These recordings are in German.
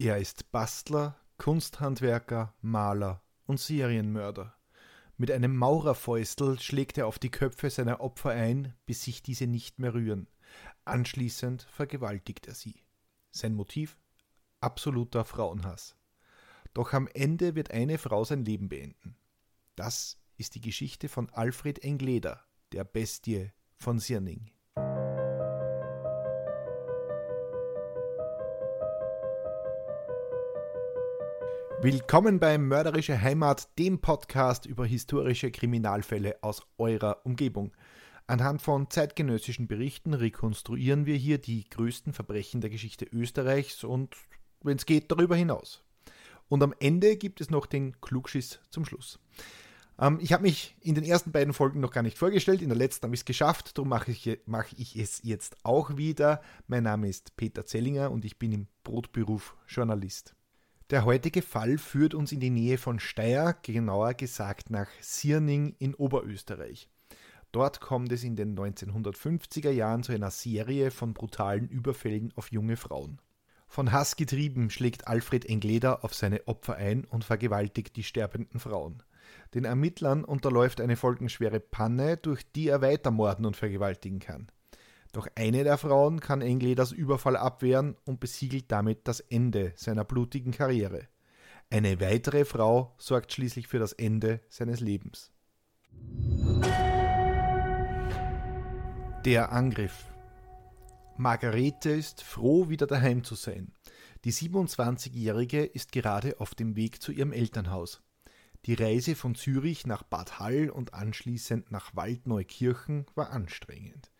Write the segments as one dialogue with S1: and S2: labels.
S1: Er ist Bastler, Kunsthandwerker, Maler und Serienmörder. Mit einem Maurerfäustel schlägt er auf die Köpfe seiner Opfer ein, bis sich diese nicht mehr rühren. Anschließend vergewaltigt er sie. Sein Motiv? Absoluter Frauenhass. Doch am Ende wird eine Frau sein Leben beenden. Das ist die Geschichte von Alfred Engleder, der Bestie von Sirning. Willkommen bei Mörderische Heimat, dem Podcast über historische Kriminalfälle aus eurer Umgebung. Anhand von zeitgenössischen Berichten rekonstruieren wir hier die größten Verbrechen der Geschichte Österreichs und, wenn es geht, darüber hinaus. Und am Ende gibt es noch den Klugschiss zum Schluss. Ähm, ich habe mich in den ersten beiden Folgen noch gar nicht vorgestellt, in der letzten habe ich es geschafft, darum mache ich, mach ich es jetzt auch wieder. Mein Name ist Peter Zellinger und ich bin im Brotberuf Journalist. Der heutige Fall führt uns in die Nähe von Steyr, genauer gesagt nach Sierning in Oberösterreich. Dort kommt es in den 1950er Jahren zu einer Serie von brutalen Überfällen auf junge Frauen. Von Hass getrieben schlägt Alfred Engleder auf seine Opfer ein und vergewaltigt die sterbenden Frauen. Den Ermittlern unterläuft eine folgenschwere Panne, durch die er weiter morden und vergewaltigen kann. Doch eine der Frauen kann Engleders Überfall abwehren und besiegelt damit das Ende seiner blutigen Karriere. Eine weitere Frau sorgt schließlich für das Ende seines Lebens. Der Angriff. Margarete ist froh, wieder daheim zu sein. Die 27-Jährige ist gerade auf dem Weg zu ihrem Elternhaus. Die Reise von Zürich nach Bad Hall und anschließend nach Waldneukirchen war anstrengend.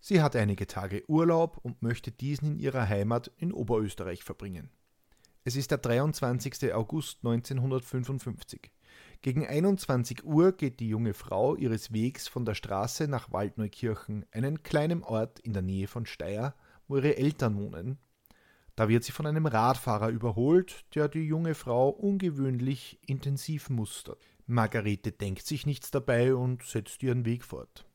S1: Sie hat einige Tage Urlaub und möchte diesen in ihrer Heimat in Oberösterreich verbringen. Es ist der 23. August 1955. Gegen 21 Uhr geht die junge Frau ihres Wegs von der Straße nach Waldneukirchen, einen kleinen Ort in der Nähe von Steyr, wo ihre Eltern wohnen. Da wird sie von einem Radfahrer überholt, der die junge Frau ungewöhnlich intensiv mustert. Margarete denkt sich nichts dabei und setzt ihren Weg fort.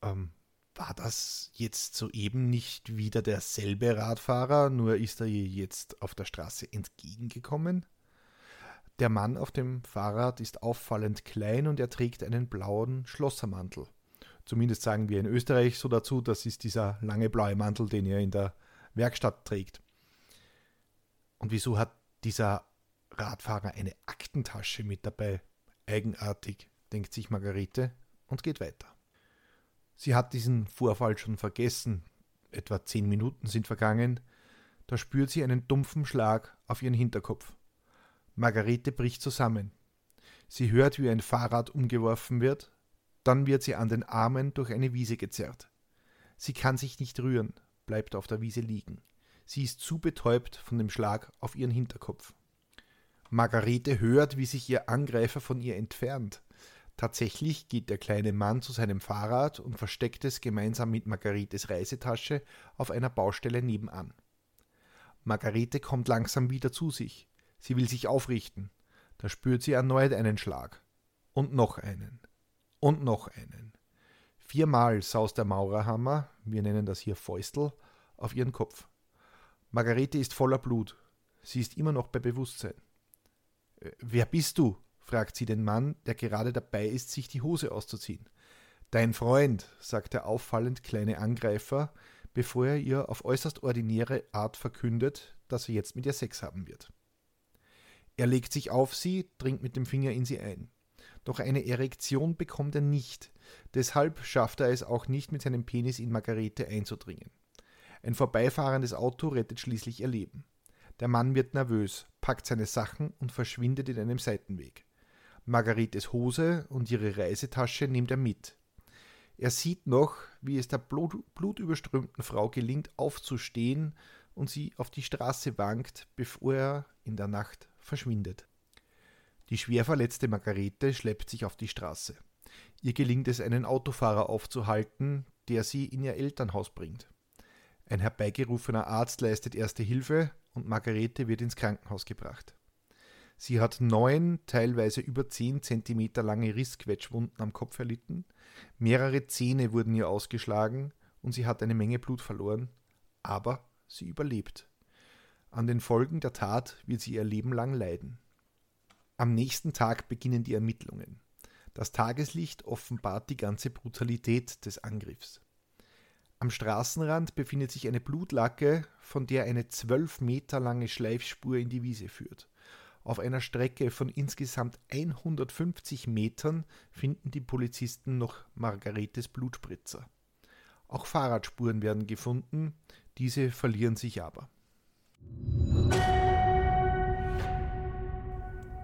S1: Ähm, war das jetzt soeben nicht wieder derselbe Radfahrer, nur ist er ihr jetzt auf der Straße entgegengekommen? Der Mann auf dem Fahrrad ist auffallend klein und er trägt einen blauen Schlossermantel. Zumindest sagen wir in Österreich so dazu, das ist dieser lange blaue Mantel, den er in der Werkstatt trägt. Und wieso hat dieser Radfahrer eine Aktentasche mit dabei? Eigenartig, denkt sich Margarete und geht weiter. Sie hat diesen Vorfall schon vergessen. Etwa zehn Minuten sind vergangen. Da spürt sie einen dumpfen Schlag auf ihren Hinterkopf. Margarete bricht zusammen. Sie hört, wie ein Fahrrad umgeworfen wird, dann wird sie an den Armen durch eine Wiese gezerrt. Sie kann sich nicht rühren, bleibt auf der Wiese liegen. Sie ist zu betäubt von dem Schlag auf ihren Hinterkopf. Margarete hört, wie sich ihr Angreifer von ihr entfernt. Tatsächlich geht der kleine Mann zu seinem Fahrrad und versteckt es gemeinsam mit Margaretes Reisetasche auf einer Baustelle nebenan. Margarete kommt langsam wieder zu sich. Sie will sich aufrichten. Da spürt sie erneut einen Schlag. Und noch einen. Und noch einen. Viermal saust der Maurerhammer, wir nennen das hier Fäustel, auf ihren Kopf. Margarete ist voller Blut. Sie ist immer noch bei Bewusstsein. Äh, wer bist du? Fragt sie den Mann, der gerade dabei ist, sich die Hose auszuziehen. Dein Freund, sagt der auffallend kleine Angreifer, bevor er ihr auf äußerst ordinäre Art verkündet, dass er jetzt mit ihr Sex haben wird. Er legt sich auf sie, dringt mit dem Finger in sie ein. Doch eine Erektion bekommt er nicht, deshalb schafft er es auch nicht, mit seinem Penis in Margarete einzudringen. Ein vorbeifahrendes Auto rettet schließlich ihr Leben. Der Mann wird nervös, packt seine Sachen und verschwindet in einem Seitenweg. Margaretes Hose und ihre Reisetasche nimmt er mit. Er sieht noch, wie es der blut, blutüberströmten Frau gelingt, aufzustehen und sie auf die Straße wankt, bevor er in der Nacht verschwindet. Die schwer verletzte Margarete schleppt sich auf die Straße. Ihr gelingt es, einen Autofahrer aufzuhalten, der sie in ihr Elternhaus bringt. Ein herbeigerufener Arzt leistet erste Hilfe und Margarete wird ins Krankenhaus gebracht. Sie hat neun, teilweise über zehn Zentimeter lange Rissquetschwunden am Kopf erlitten, mehrere Zähne wurden ihr ausgeschlagen und sie hat eine Menge Blut verloren, aber sie überlebt. An den Folgen der Tat wird sie ihr Leben lang leiden. Am nächsten Tag beginnen die Ermittlungen. Das Tageslicht offenbart die ganze Brutalität des Angriffs. Am Straßenrand befindet sich eine Blutlacke, von der eine zwölf Meter lange Schleifspur in die Wiese führt. Auf einer Strecke von insgesamt 150 Metern finden die Polizisten noch Margaretes Blutspritzer. Auch Fahrradspuren werden gefunden, diese verlieren sich aber.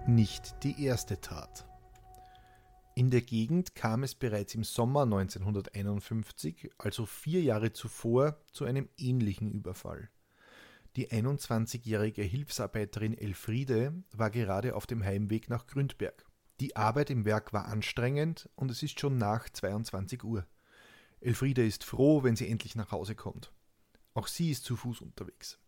S1: Nicht die erste Tat. In der Gegend kam es bereits im Sommer 1951, also vier Jahre zuvor, zu einem ähnlichen Überfall. Die 21-jährige Hilfsarbeiterin Elfriede war gerade auf dem Heimweg nach Gründberg. Die Arbeit im Werk war anstrengend und es ist schon nach 22 Uhr. Elfriede ist froh, wenn sie endlich nach Hause kommt. Auch sie ist zu Fuß unterwegs.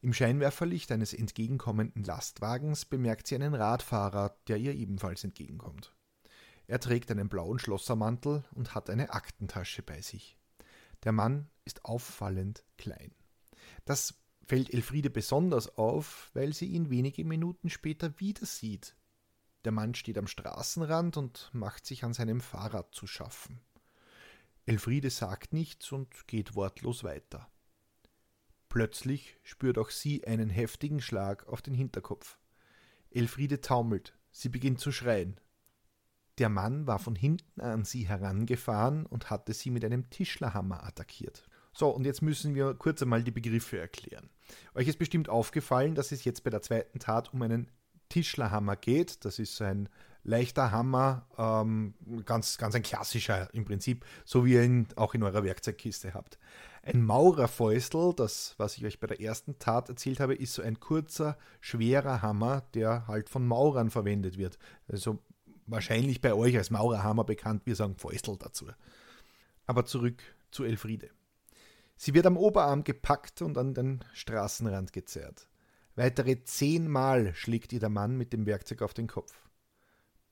S1: Im Scheinwerferlicht eines entgegenkommenden Lastwagens bemerkt sie einen Radfahrer, der ihr ebenfalls entgegenkommt. Er trägt einen blauen Schlossermantel und hat eine Aktentasche bei sich. Der Mann ist auffallend klein. Das fällt Elfriede besonders auf, weil sie ihn wenige Minuten später wieder sieht. Der Mann steht am Straßenrand und macht sich an seinem Fahrrad zu schaffen. Elfriede sagt nichts und geht wortlos weiter. Plötzlich spürt auch sie einen heftigen Schlag auf den Hinterkopf. Elfriede taumelt, sie beginnt zu schreien. Der Mann war von hinten an sie herangefahren und hatte sie mit einem Tischlerhammer attackiert. So, und jetzt müssen wir kurz einmal die Begriffe erklären. Euch ist bestimmt aufgefallen, dass es jetzt bei der zweiten Tat um einen Tischlerhammer geht. Das ist ein leichter Hammer, ähm, ganz, ganz ein klassischer im Prinzip, so wie ihr ihn auch in eurer Werkzeugkiste habt. Ein Maurerfäustel, das, was ich euch bei der ersten Tat erzählt habe, ist so ein kurzer, schwerer Hammer, der halt von Maurern verwendet wird. Also wahrscheinlich bei euch als Maurerhammer bekannt, wir sagen Fäustel dazu. Aber zurück zu Elfriede. Sie wird am Oberarm gepackt und an den Straßenrand gezerrt. Weitere zehnmal schlägt ihr der Mann mit dem Werkzeug auf den Kopf.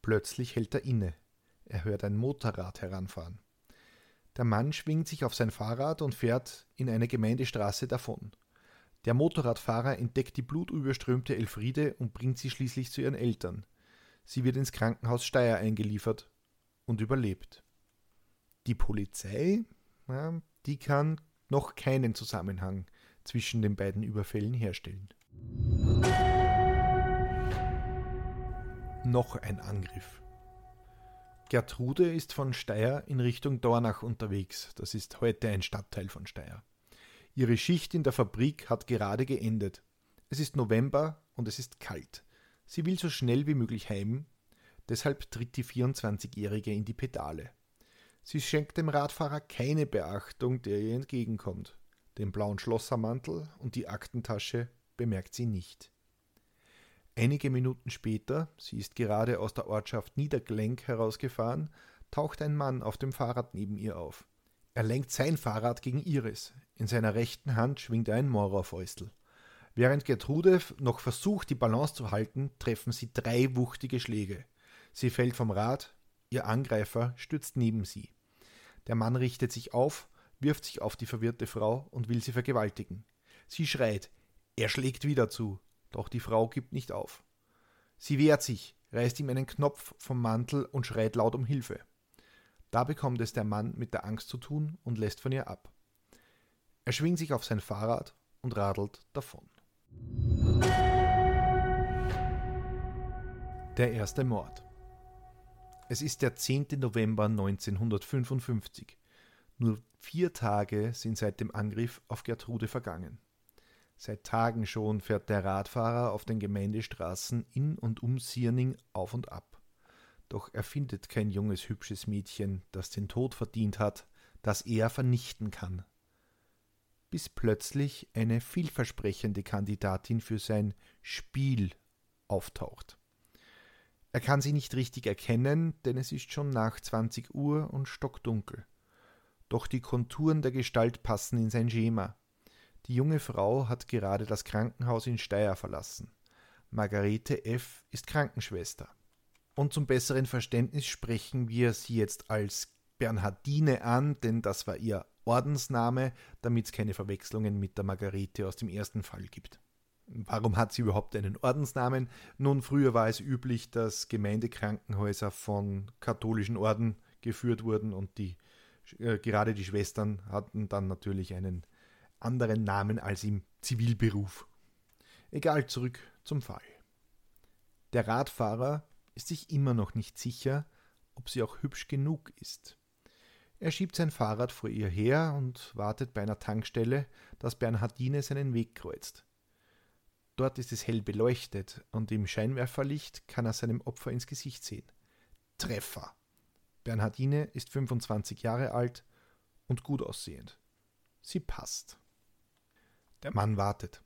S1: Plötzlich hält er inne. Er hört ein Motorrad heranfahren. Der Mann schwingt sich auf sein Fahrrad und fährt in eine Gemeindestraße davon. Der Motorradfahrer entdeckt die blutüberströmte Elfriede und bringt sie schließlich zu ihren Eltern. Sie wird ins Krankenhaus Steyr eingeliefert und überlebt. Die Polizei, ja, die kann noch keinen Zusammenhang zwischen den beiden Überfällen herstellen. Noch ein Angriff. Gertrude ist von Steyr in Richtung Dornach unterwegs. Das ist heute ein Stadtteil von Steyr. Ihre Schicht in der Fabrik hat gerade geendet. Es ist November und es ist kalt. Sie will so schnell wie möglich heim, deshalb tritt die 24-Jährige in die Pedale. Sie schenkt dem Radfahrer keine Beachtung, der ihr entgegenkommt. Den blauen Schlossermantel und die Aktentasche bemerkt sie nicht. Einige Minuten später, sie ist gerade aus der Ortschaft Niederglenk herausgefahren, taucht ein Mann auf dem Fahrrad neben ihr auf. Er lenkt sein Fahrrad gegen ihres. In seiner rechten Hand schwingt er ein Maurerfäustel. Während Gertrude noch versucht, die Balance zu halten, treffen sie drei wuchtige Schläge. Sie fällt vom Rad, ihr Angreifer stürzt neben sie. Der Mann richtet sich auf, wirft sich auf die verwirrte Frau und will sie vergewaltigen. Sie schreit, er schlägt wieder zu, doch die Frau gibt nicht auf. Sie wehrt sich, reißt ihm einen Knopf vom Mantel und schreit laut um Hilfe. Da bekommt es der Mann mit der Angst zu tun und lässt von ihr ab. Er schwingt sich auf sein Fahrrad und radelt davon. Der erste Mord. Es ist der 10. November 1955. Nur vier Tage sind seit dem Angriff auf Gertrude vergangen. Seit Tagen schon fährt der Radfahrer auf den Gemeindestraßen in und um Sierning auf und ab. Doch er findet kein junges, hübsches Mädchen, das den Tod verdient hat, das er vernichten kann. Bis plötzlich eine vielversprechende Kandidatin für sein Spiel auftaucht. Er kann sie nicht richtig erkennen, denn es ist schon nach 20 Uhr und stockdunkel. Doch die Konturen der Gestalt passen in sein Schema. Die junge Frau hat gerade das Krankenhaus in Steyr verlassen. Margarete F. ist Krankenschwester. Und zum besseren Verständnis sprechen wir sie jetzt als Bernhardine an, denn das war ihr Ordensname, damit es keine Verwechslungen mit der Margarete aus dem ersten Fall gibt. Warum hat sie überhaupt einen Ordensnamen? Nun, früher war es üblich, dass Gemeindekrankenhäuser von katholischen Orden geführt wurden und die, äh, gerade die Schwestern hatten dann natürlich einen anderen Namen als im Zivilberuf. Egal, zurück zum Fall. Der Radfahrer ist sich immer noch nicht sicher, ob sie auch hübsch genug ist. Er schiebt sein Fahrrad vor ihr her und wartet bei einer Tankstelle, dass Bernhardine seinen Weg kreuzt. Dort ist es hell beleuchtet und im Scheinwerferlicht kann er seinem Opfer ins Gesicht sehen. Treffer. Bernhardine ist 25 Jahre alt und gut aussehend. Sie passt. Der Mann wartet.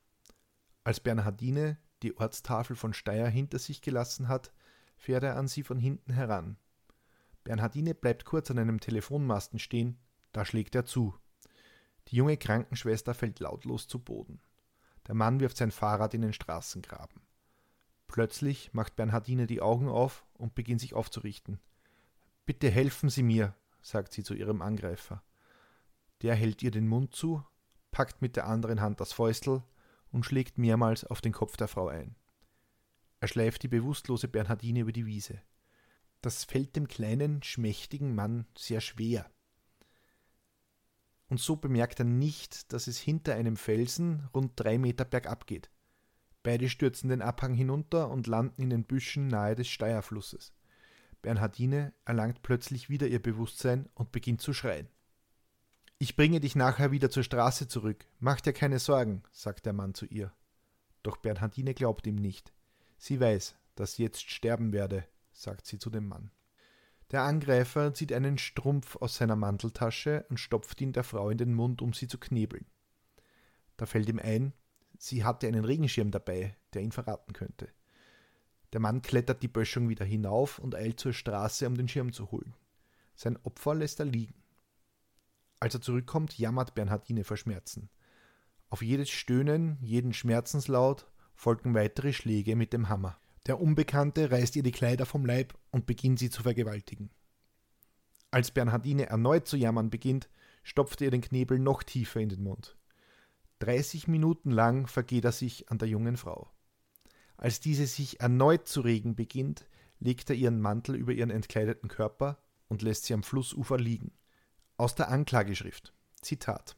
S1: Als Bernhardine die Ortstafel von Steyr hinter sich gelassen hat, fährt er an sie von hinten heran. Bernhardine bleibt kurz an einem Telefonmasten stehen, da schlägt er zu. Die junge Krankenschwester fällt lautlos zu Boden. Der Mann wirft sein Fahrrad in den Straßengraben. Plötzlich macht Bernhardine die Augen auf und beginnt sich aufzurichten. Bitte helfen Sie mir, sagt sie zu ihrem Angreifer. Der hält ihr den Mund zu, packt mit der anderen Hand das Fäustel und schlägt mehrmals auf den Kopf der Frau ein. Er schleift die bewusstlose Bernhardine über die Wiese. Das fällt dem kleinen, schmächtigen Mann sehr schwer und so bemerkt er nicht, dass es hinter einem Felsen rund drei Meter bergab geht. Beide stürzen den Abhang hinunter und landen in den Büschen nahe des Steierflusses. Bernhardine erlangt plötzlich wieder ihr Bewusstsein und beginnt zu schreien. Ich bringe dich nachher wieder zur Straße zurück. Mach dir keine Sorgen, sagt der Mann zu ihr. Doch Bernhardine glaubt ihm nicht. Sie weiß, dass sie jetzt sterben werde, sagt sie zu dem Mann. Der Angreifer zieht einen Strumpf aus seiner Manteltasche und stopft ihn der Frau in den Mund, um sie zu knebeln. Da fällt ihm ein, sie hatte einen Regenschirm dabei, der ihn verraten könnte. Der Mann klettert die Böschung wieder hinauf und eilt zur Straße, um den Schirm zu holen. Sein Opfer lässt er liegen. Als er zurückkommt, jammert Bernhardine vor Schmerzen. Auf jedes Stöhnen, jeden Schmerzenslaut folgen weitere Schläge mit dem Hammer. Der Unbekannte reißt ihr die Kleider vom Leib und beginnt sie zu vergewaltigen. Als Bernhardine erneut zu jammern beginnt, stopft er den Knebel noch tiefer in den Mund. 30 Minuten lang vergeht er sich an der jungen Frau. Als diese sich erneut zu regen beginnt, legt er ihren Mantel über ihren entkleideten Körper und lässt sie am Flussufer liegen. Aus der Anklageschrift. Zitat.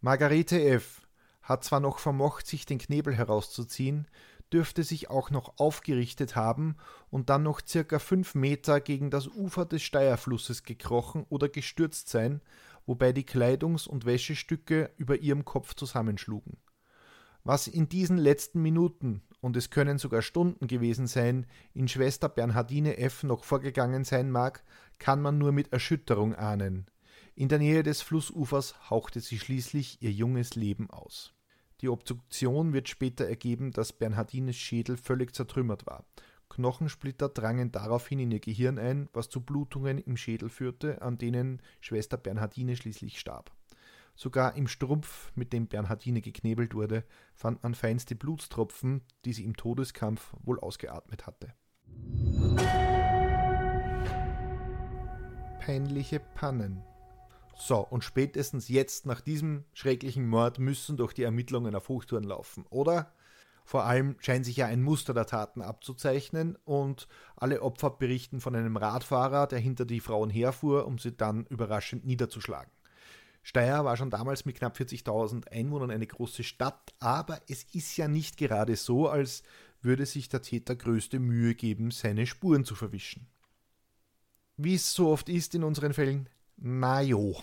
S1: Margarete F. hat zwar noch vermocht, sich den Knebel herauszuziehen, dürfte sich auch noch aufgerichtet haben und dann noch circa fünf Meter gegen das Ufer des Steierflusses gekrochen oder gestürzt sein, wobei die Kleidungs- und Wäschestücke über ihrem Kopf zusammenschlugen. Was in diesen letzten Minuten, und es können sogar Stunden gewesen sein, in Schwester Bernhardine F. noch vorgegangen sein mag, kann man nur mit Erschütterung ahnen. In der Nähe des Flussufers hauchte sie schließlich ihr junges Leben aus. Die Obduktion wird später ergeben, dass Bernhardines Schädel völlig zertrümmert war. Knochensplitter drangen daraufhin in ihr Gehirn ein, was zu Blutungen im Schädel führte, an denen Schwester Bernhardine schließlich starb. Sogar im Strumpf, mit dem Bernhardine geknebelt wurde, fand man feinste Blutstropfen, die sie im Todeskampf wohl ausgeatmet hatte. Peinliche Pannen. So, und spätestens jetzt nach diesem schrecklichen Mord müssen doch die Ermittlungen auf Hochtouren laufen, oder? Vor allem scheint sich ja ein Muster der Taten abzuzeichnen und alle Opfer berichten von einem Radfahrer, der hinter die Frauen herfuhr, um sie dann überraschend niederzuschlagen. Steyr war schon damals mit knapp 40.000 Einwohnern eine große Stadt, aber es ist ja nicht gerade so, als würde sich der Täter größte Mühe geben, seine Spuren zu verwischen. Wie es so oft ist in unseren Fällen, na jo.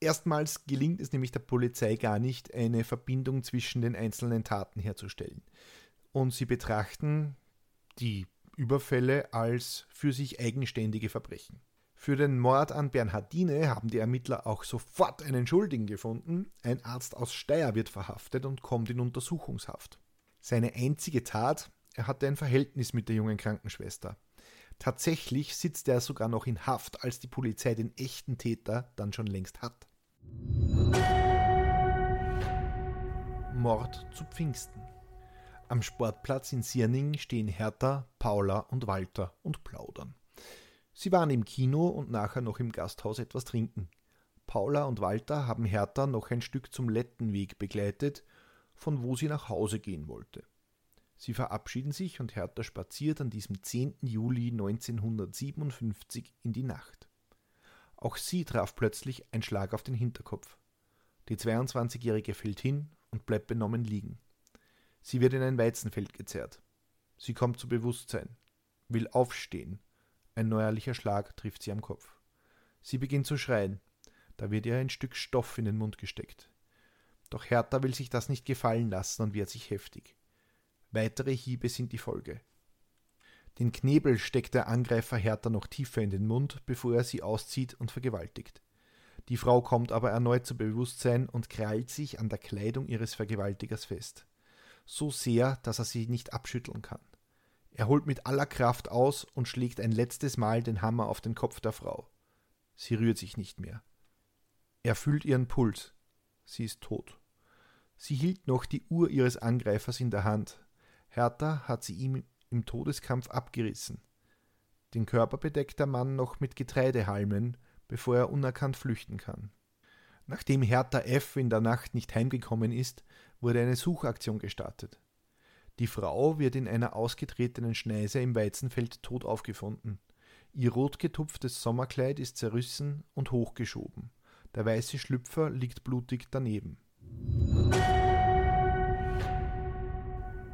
S1: Erstmals gelingt es nämlich der Polizei gar nicht, eine Verbindung zwischen den einzelnen Taten herzustellen. Und sie betrachten die Überfälle als für sich eigenständige Verbrechen. Für den Mord an Bernhardine haben die Ermittler auch sofort einen Schuldigen gefunden. Ein Arzt aus Steyr wird verhaftet und kommt in Untersuchungshaft. Seine einzige Tat, er hatte ein Verhältnis mit der jungen Krankenschwester. Tatsächlich sitzt er sogar noch in Haft, als die Polizei den echten Täter dann schon längst hat. Mord zu Pfingsten. Am Sportplatz in Sierning stehen Hertha, Paula und Walter und plaudern. Sie waren im Kino und nachher noch im Gasthaus etwas trinken. Paula und Walter haben Hertha noch ein Stück zum Lettenweg begleitet, von wo sie nach Hause gehen wollte. Sie verabschieden sich und Hertha spaziert an diesem 10. Juli 1957 in die Nacht. Auch sie traf plötzlich ein Schlag auf den Hinterkopf. Die 22-Jährige fällt hin und bleibt benommen liegen. Sie wird in ein Weizenfeld gezerrt. Sie kommt zu Bewusstsein, will aufstehen. Ein neuerlicher Schlag trifft sie am Kopf. Sie beginnt zu schreien. Da wird ihr ein Stück Stoff in den Mund gesteckt. Doch Hertha will sich das nicht gefallen lassen und wehrt sich heftig. Weitere Hiebe sind die Folge. Den Knebel steckt der Angreifer Hertha noch tiefer in den Mund, bevor er sie auszieht und vergewaltigt. Die Frau kommt aber erneut zu Bewusstsein und krallt sich an der Kleidung ihres Vergewaltigers fest. So sehr, dass er sie nicht abschütteln kann. Er holt mit aller Kraft aus und schlägt ein letztes Mal den Hammer auf den Kopf der Frau. Sie rührt sich nicht mehr. Er fühlt ihren Puls. Sie ist tot. Sie hielt noch die Uhr ihres Angreifers in der Hand. Hertha hat sie ihm im Todeskampf abgerissen. Den Körper bedeckt der Mann noch mit Getreidehalmen, bevor er unerkannt flüchten kann. Nachdem Hertha F. in der Nacht nicht heimgekommen ist, wurde eine Suchaktion gestartet. Die Frau wird in einer ausgetretenen Schneise im Weizenfeld tot aufgefunden. Ihr rotgetupftes Sommerkleid ist zerrissen und hochgeschoben. Der weiße Schlüpfer liegt blutig daneben.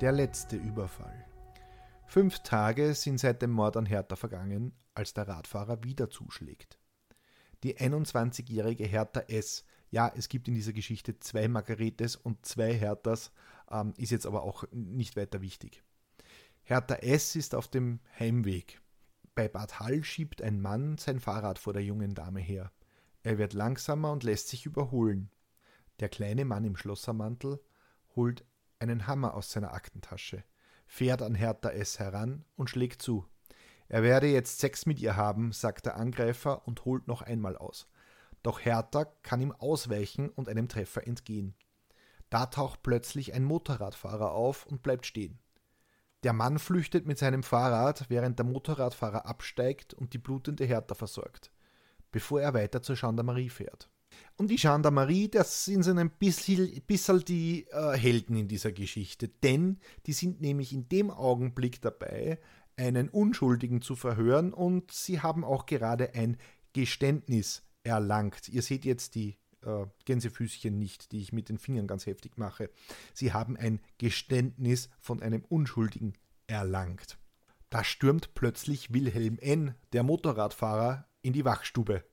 S1: Der letzte Überfall. Fünf Tage sind seit dem Mord an Hertha vergangen, als der Radfahrer wieder zuschlägt. Die 21-jährige Hertha S. Ja, es gibt in dieser Geschichte zwei Margaretes und zwei Herthas, ähm, ist jetzt aber auch nicht weiter wichtig. Hertha S. ist auf dem Heimweg. Bei Bad Hall schiebt ein Mann sein Fahrrad vor der jungen Dame her. Er wird langsamer und lässt sich überholen. Der kleine Mann im Schlossermantel holt einen Hammer aus seiner Aktentasche, fährt an Hertha S. heran und schlägt zu. Er werde jetzt Sex mit ihr haben, sagt der Angreifer und holt noch einmal aus. Doch Hertha kann ihm ausweichen und einem Treffer entgehen. Da taucht plötzlich ein Motorradfahrer auf und bleibt stehen. Der Mann flüchtet mit seinem Fahrrad, während der Motorradfahrer absteigt und die blutende Hertha versorgt, bevor er weiter zur Gendarmerie fährt. Und die Gendarmerie, das sind so ein bisschen, bisschen die äh, Helden in dieser Geschichte, denn die sind nämlich in dem Augenblick dabei, einen Unschuldigen zu verhören und sie haben auch gerade ein Geständnis erlangt. Ihr seht jetzt die äh, Gänsefüßchen nicht, die ich mit den Fingern ganz heftig mache. Sie haben ein Geständnis von einem Unschuldigen erlangt. Da stürmt plötzlich Wilhelm N., der Motorradfahrer, in die Wachstube.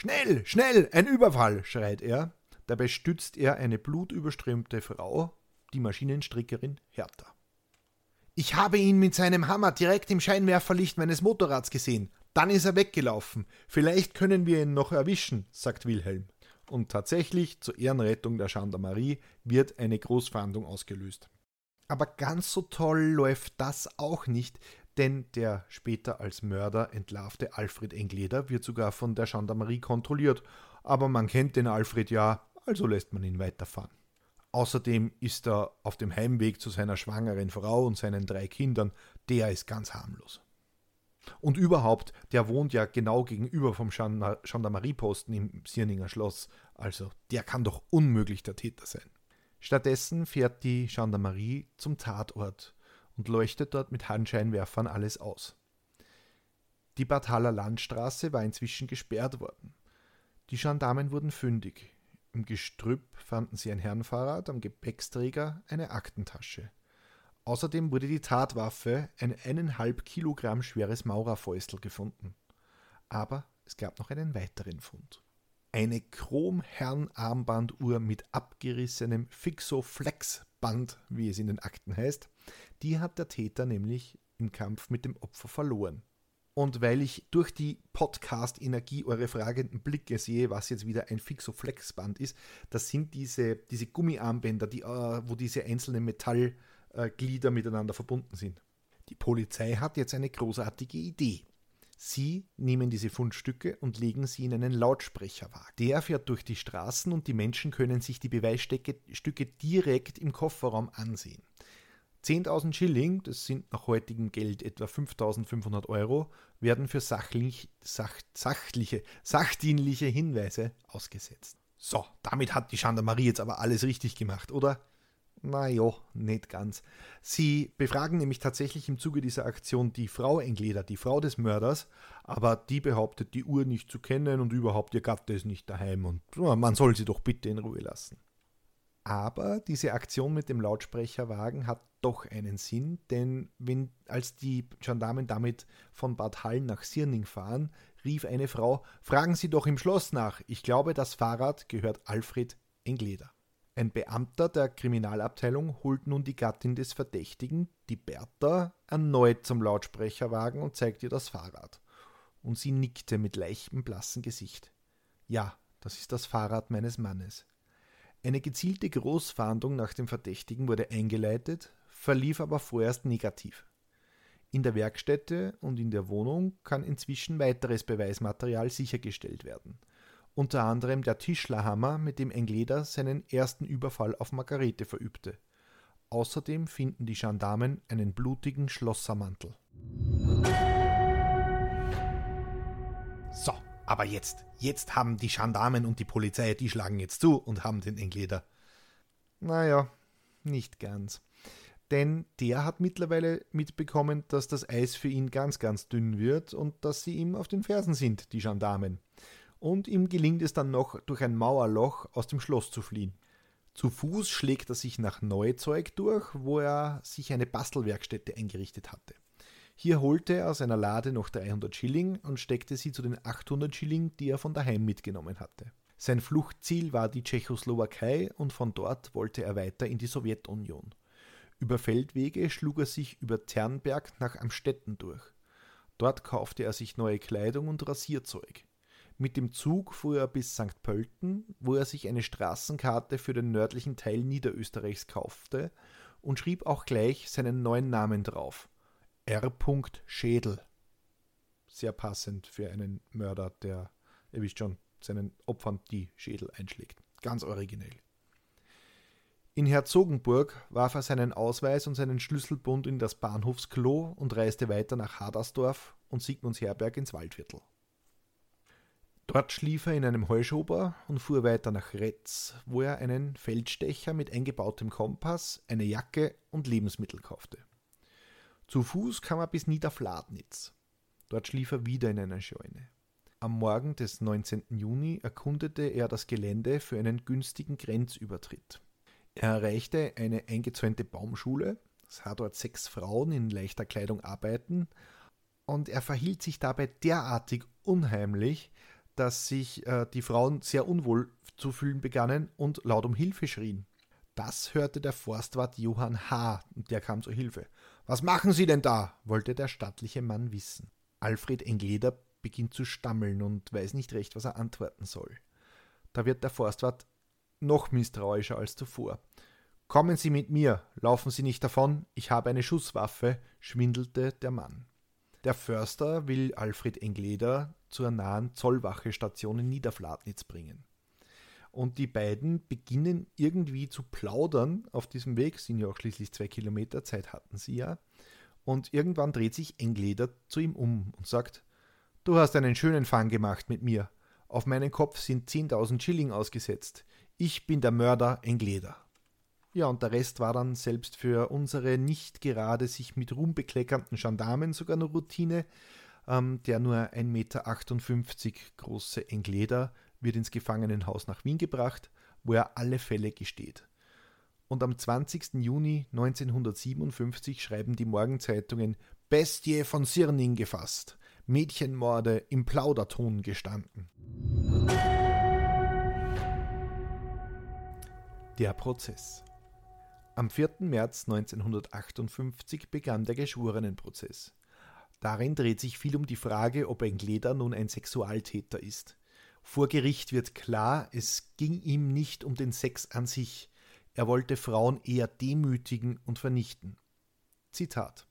S1: Schnell, schnell, ein Überfall, schreit er. Dabei stützt er eine blutüberströmte Frau, die Maschinenstrickerin Hertha. Ich habe ihn mit seinem Hammer direkt im Scheinwerferlicht meines Motorrads gesehen. Dann ist er weggelaufen. Vielleicht können wir ihn noch erwischen, sagt Wilhelm. Und tatsächlich, zur Ehrenrettung der Gendarmerie, wird eine Großfahndung ausgelöst. Aber ganz so toll läuft das auch nicht, denn der später als Mörder entlarvte Alfred Engleder wird sogar von der Gendarmerie kontrolliert. Aber man kennt den Alfred ja, also lässt man ihn weiterfahren. Außerdem ist er auf dem Heimweg zu seiner schwangeren Frau und seinen drei Kindern, der ist ganz harmlos. Und überhaupt, der wohnt ja genau gegenüber vom Gendarmerieposten im Sierninger Schloss, also der kann doch unmöglich der Täter sein. Stattdessen fährt die Gendarmerie zum Tatort und leuchtet dort mit Handscheinwerfern alles aus. Die Bad Haller Landstraße war inzwischen gesperrt worden. Die Gendarmen wurden fündig. Im Gestrüpp fanden sie ein Herrenfahrrad, am Gepäcksträger eine Aktentasche. Außerdem wurde die Tatwaffe, ein eineinhalb Kilogramm schweres Maurerfäustel, gefunden. Aber es gab noch einen weiteren Fund. Eine Chrom-Herrenarmbanduhr mit abgerissenem Fixo-Flex-Band, wie es in den Akten heißt, die hat der Täter nämlich im Kampf mit dem Opfer verloren. Und weil ich durch die Podcast-Energie eure fragenden Blicke sehe, was jetzt wieder ein Fixo-Flex-Band ist, das sind diese, diese Gummiarmbänder, die, äh, wo diese einzelnen Metallglieder miteinander verbunden sind. Die Polizei hat jetzt eine großartige Idee. Sie nehmen diese Fundstücke und legen sie in einen Lautsprecherwagen. Der fährt durch die Straßen und die Menschen können sich die Beweisstücke direkt im Kofferraum ansehen. 10.000 Schilling, das sind nach heutigem Geld etwa 5.500 Euro, werden für sachlich, sach, sachliche, sachdienliche Hinweise ausgesetzt. So, damit hat die Gendarmerie jetzt aber alles richtig gemacht, oder? Naja, nicht ganz. Sie befragen nämlich tatsächlich im Zuge dieser Aktion die Frau Engleder, die Frau des Mörders, aber die behauptet, die Uhr nicht zu kennen und überhaupt ihr Gatte ist nicht daheim und man soll sie doch bitte in Ruhe lassen. Aber diese Aktion mit dem Lautsprecherwagen hat doch einen Sinn, denn wenn, als die Gendarmen damit von Bad Hall nach Sirning fahren, rief eine Frau: Fragen Sie doch im Schloss nach. Ich glaube, das Fahrrad gehört Alfred Engleder. Ein Beamter der Kriminalabteilung holt nun die Gattin des Verdächtigen, die Bertha, erneut zum Lautsprecherwagen und zeigt ihr das Fahrrad. Und sie nickte mit leichtem, blassen Gesicht. Ja, das ist das Fahrrad meines Mannes. Eine gezielte Großfahndung nach dem Verdächtigen wurde eingeleitet, verlief aber vorerst negativ. In der Werkstätte und in der Wohnung kann inzwischen weiteres Beweismaterial sichergestellt werden. Unter anderem der Tischlerhammer, mit dem Engleder seinen ersten Überfall auf Margarete verübte. Außerdem finden die Gendarmen einen blutigen Schlossermantel. So, aber jetzt, jetzt haben die Gendarmen und die Polizei, die schlagen jetzt zu und haben den Engleder. Naja, nicht ganz. Denn der hat mittlerweile mitbekommen, dass das Eis für ihn ganz, ganz dünn wird und dass sie ihm auf den Fersen sind, die Gendarmen. Und ihm gelingt es dann noch, durch ein Mauerloch aus dem Schloss zu fliehen. Zu Fuß schlägt er sich nach Neuzeug durch, wo er sich eine Bastelwerkstätte eingerichtet hatte. Hier holte er aus einer Lade noch 300 Schilling und steckte sie zu den 800 Schilling, die er von daheim mitgenommen hatte. Sein Fluchtziel war die Tschechoslowakei und von dort wollte er weiter in die Sowjetunion. Über Feldwege schlug er sich über Ternberg nach Amstetten durch. Dort kaufte er sich neue Kleidung und Rasierzeug. Mit dem Zug fuhr er bis St. Pölten, wo er sich eine Straßenkarte für den nördlichen Teil Niederösterreichs kaufte und schrieb auch gleich seinen neuen Namen drauf. R. Schädel. Sehr passend für einen Mörder, der, ihr wisst schon, seinen Opfern die Schädel einschlägt. Ganz originell. In Herzogenburg warf er seinen Ausweis und seinen Schlüsselbund in das Bahnhofsklo und reiste weiter nach Hadersdorf und Sigmundsherberg ins Waldviertel. Dort schlief er in einem Heuschober und fuhr weiter nach Retz, wo er einen Feldstecher mit eingebautem Kompass, eine Jacke und Lebensmittel kaufte. Zu Fuß kam er bis Niederfladnitz. Dort schlief er wieder in einer Scheune. Am Morgen des 19. Juni erkundete er das Gelände für einen günstigen Grenzübertritt. Er erreichte eine eingezäunte Baumschule, sah dort sechs Frauen in leichter Kleidung arbeiten, und er verhielt sich dabei derartig unheimlich, dass sich äh, die Frauen sehr unwohl zu fühlen begannen und laut um Hilfe schrien. Das hörte der Forstwart Johann H., und der kam zur Hilfe. Was machen Sie denn da? wollte der stattliche Mann wissen. Alfred Engleder beginnt zu stammeln und weiß nicht recht, was er antworten soll. Da wird der Forstwart noch misstrauischer als zuvor. Kommen Sie mit mir, laufen Sie nicht davon, ich habe eine Schusswaffe, schwindelte der Mann. Der Förster will Alfred Engleder zur nahen Zollwachestation in Niederflatnitz bringen und die beiden beginnen irgendwie zu plaudern auf diesem Weg, sind ja auch schließlich zwei Kilometer, Zeit hatten sie ja. Und irgendwann dreht sich Engleder zu ihm um und sagt, Du hast einen schönen Fang gemacht mit mir. Auf meinen Kopf sind 10.000 Schilling ausgesetzt. Ich bin der Mörder Engleder. Ja, und der Rest war dann selbst für unsere nicht gerade sich mit Ruhm bekleckernden Gendarmen sogar eine Routine. Ähm, der nur 1,58 Meter große Engleder wird ins Gefangenenhaus nach Wien gebracht, wo er alle Fälle gesteht. Und am 20. Juni 1957 schreiben die Morgenzeitungen Bestie von Sirning gefasst, Mädchenmorde im Plauderton gestanden. Der Prozess. Am 4. März 1958 begann der Geschworenenprozess. Darin dreht sich viel um die Frage, ob ein Gleder nun ein Sexualtäter ist. Vor Gericht wird klar, es ging ihm nicht um den Sex an sich, er wollte Frauen eher demütigen und vernichten. Zitat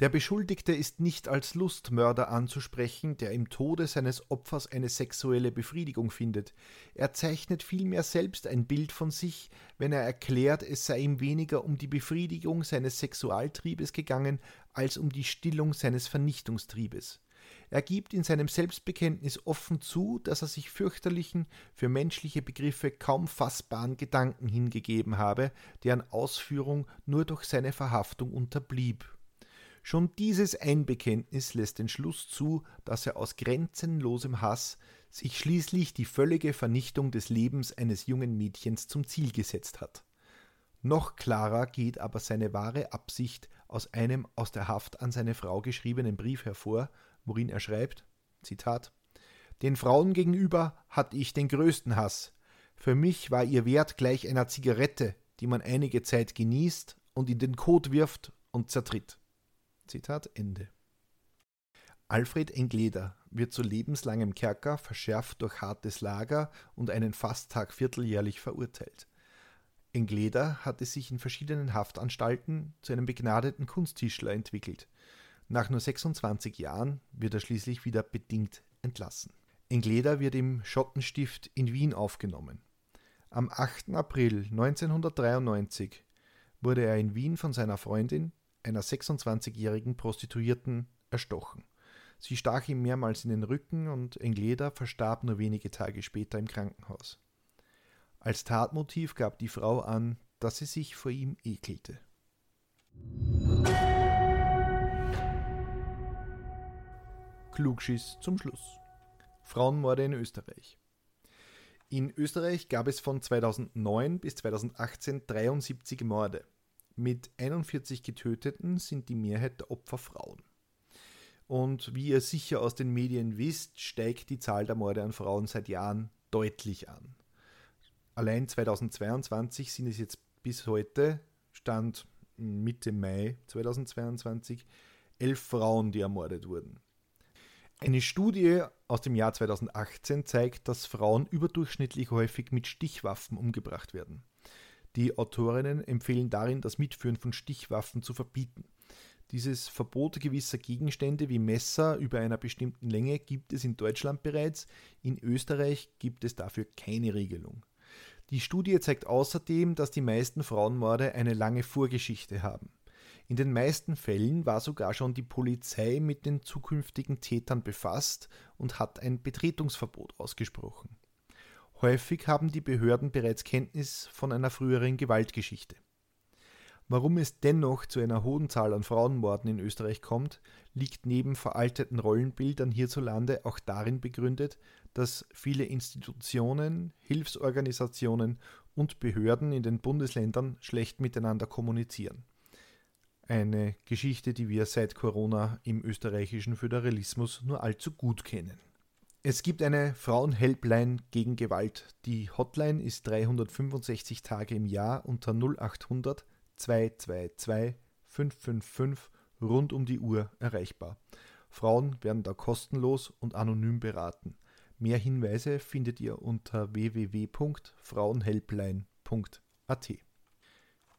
S1: Der Beschuldigte ist nicht als Lustmörder anzusprechen, der im Tode seines Opfers eine sexuelle Befriedigung findet. Er zeichnet vielmehr selbst ein Bild von sich, wenn er erklärt, es sei ihm weniger um die Befriedigung seines Sexualtriebes gegangen, als um die Stillung seines Vernichtungstriebes. Er gibt in seinem Selbstbekenntnis offen zu, dass er sich fürchterlichen, für menschliche Begriffe kaum fassbaren Gedanken hingegeben habe, deren Ausführung nur durch seine Verhaftung unterblieb. Schon dieses Einbekenntnis lässt den Schluss zu, dass er aus grenzenlosem Hass sich schließlich die völlige Vernichtung des Lebens eines jungen Mädchens zum Ziel gesetzt hat. Noch klarer geht aber seine wahre Absicht aus einem aus der Haft an seine Frau geschriebenen Brief hervor, worin er schreibt: Zitat: Den Frauen gegenüber hatte ich den größten Hass. Für mich war ihr Wert gleich einer Zigarette, die man einige Zeit genießt und in den Kot wirft und zertritt. Zitat Ende. Alfred Engleder wird zu lebenslangem Kerker, verschärft durch hartes Lager und einen Fasttag vierteljährlich verurteilt. Engleder hatte sich in verschiedenen Haftanstalten zu einem begnadeten Kunsttischler entwickelt. Nach nur 26 Jahren wird er schließlich wieder bedingt entlassen. Engleder wird im Schottenstift in Wien aufgenommen. Am 8. April 1993 wurde er in Wien von seiner Freundin, einer 26-jährigen Prostituierten, erstochen. Sie stach ihm mehrmals in den Rücken und Engleder verstarb nur wenige Tage später im Krankenhaus. Als Tatmotiv gab die Frau an, dass sie sich vor ihm ekelte. Klugschiss zum Schluss. Frauenmorde in Österreich. In Österreich gab es von 2009 bis 2018 73 Morde. Mit 41 Getöteten sind die Mehrheit der Opfer Frauen. Und wie ihr sicher aus den Medien wisst, steigt die Zahl der Morde an Frauen seit Jahren deutlich an. Allein 2022 sind es jetzt bis heute, Stand Mitte Mai 2022, elf Frauen, die ermordet wurden. Eine Studie aus dem Jahr 2018 zeigt, dass Frauen überdurchschnittlich häufig mit Stichwaffen umgebracht werden. Die Autorinnen empfehlen darin, das Mitführen von Stichwaffen zu verbieten. Dieses Verbot gewisser Gegenstände wie Messer über einer bestimmten Länge gibt es in Deutschland bereits, in Österreich gibt es dafür keine Regelung. Die Studie zeigt außerdem, dass die meisten Frauenmorde eine lange Vorgeschichte haben. In den meisten Fällen war sogar schon die Polizei mit den zukünftigen Tätern befasst und hat ein Betretungsverbot ausgesprochen. Häufig haben die Behörden bereits Kenntnis von einer früheren Gewaltgeschichte. Warum es dennoch zu einer hohen Zahl an Frauenmorden in Österreich kommt, liegt neben veralteten Rollenbildern hierzulande auch darin begründet, dass viele Institutionen, Hilfsorganisationen und Behörden in den Bundesländern schlecht miteinander kommunizieren. Eine Geschichte, die wir seit Corona im österreichischen Föderalismus nur allzu gut kennen. Es gibt eine Frauenhelpline gegen Gewalt. Die Hotline ist 365 Tage im Jahr unter 0800 222 555 rund um die Uhr erreichbar. Frauen werden da kostenlos und anonym beraten. Mehr Hinweise findet ihr unter www.frauenhelpline.at.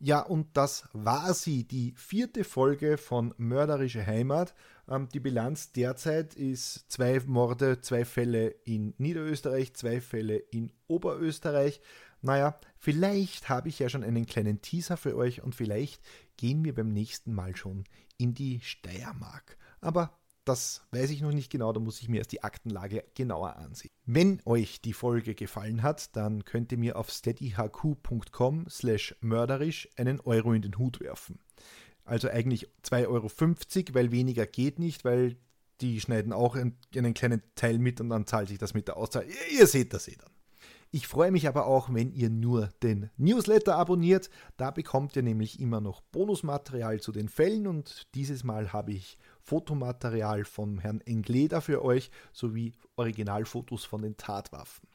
S1: Ja, und das war sie, die vierte Folge von Mörderische Heimat. Ähm, die Bilanz derzeit ist zwei Morde, zwei Fälle in Niederösterreich, zwei Fälle in Oberösterreich. Naja, vielleicht habe ich ja schon einen kleinen Teaser für euch und vielleicht gehen wir beim nächsten Mal schon in die Steiermark. Aber das weiß ich noch nicht genau, da muss ich mir erst die Aktenlage genauer ansehen. Wenn euch die Folge gefallen hat, dann könnt ihr mir auf steadyhq.com slash mörderisch einen Euro in den Hut werfen. Also eigentlich 2,50 Euro, weil weniger geht nicht, weil die schneiden auch einen kleinen Teil mit und dann zahlt sich das mit der Auszahl. Ihr seht das eh dann. Ich freue mich aber auch, wenn ihr nur den Newsletter abonniert. Da bekommt ihr nämlich immer noch Bonusmaterial zu den Fällen und dieses Mal habe ich Fotomaterial vom Herrn Engleder für euch sowie Originalfotos von den Tatwaffen.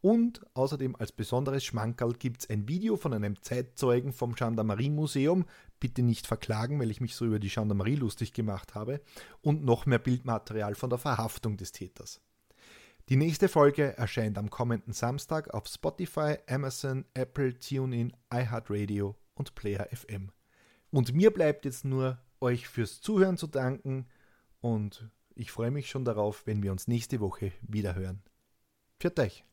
S1: Und außerdem als besonderes Schmankerl gibt es ein Video von einem Zeitzeugen vom Gendarmerie-Museum. Bitte nicht verklagen, weil ich mich so über die Gendarmerie lustig gemacht habe. Und noch mehr Bildmaterial von der Verhaftung des Täters. Die nächste Folge erscheint am kommenden Samstag auf Spotify, Amazon, Apple, TuneIn, iHeartRadio und Player FM. Und mir bleibt jetzt nur, euch fürs Zuhören zu danken und ich freue mich schon darauf, wenn wir uns nächste Woche wieder hören. Pfiat euch!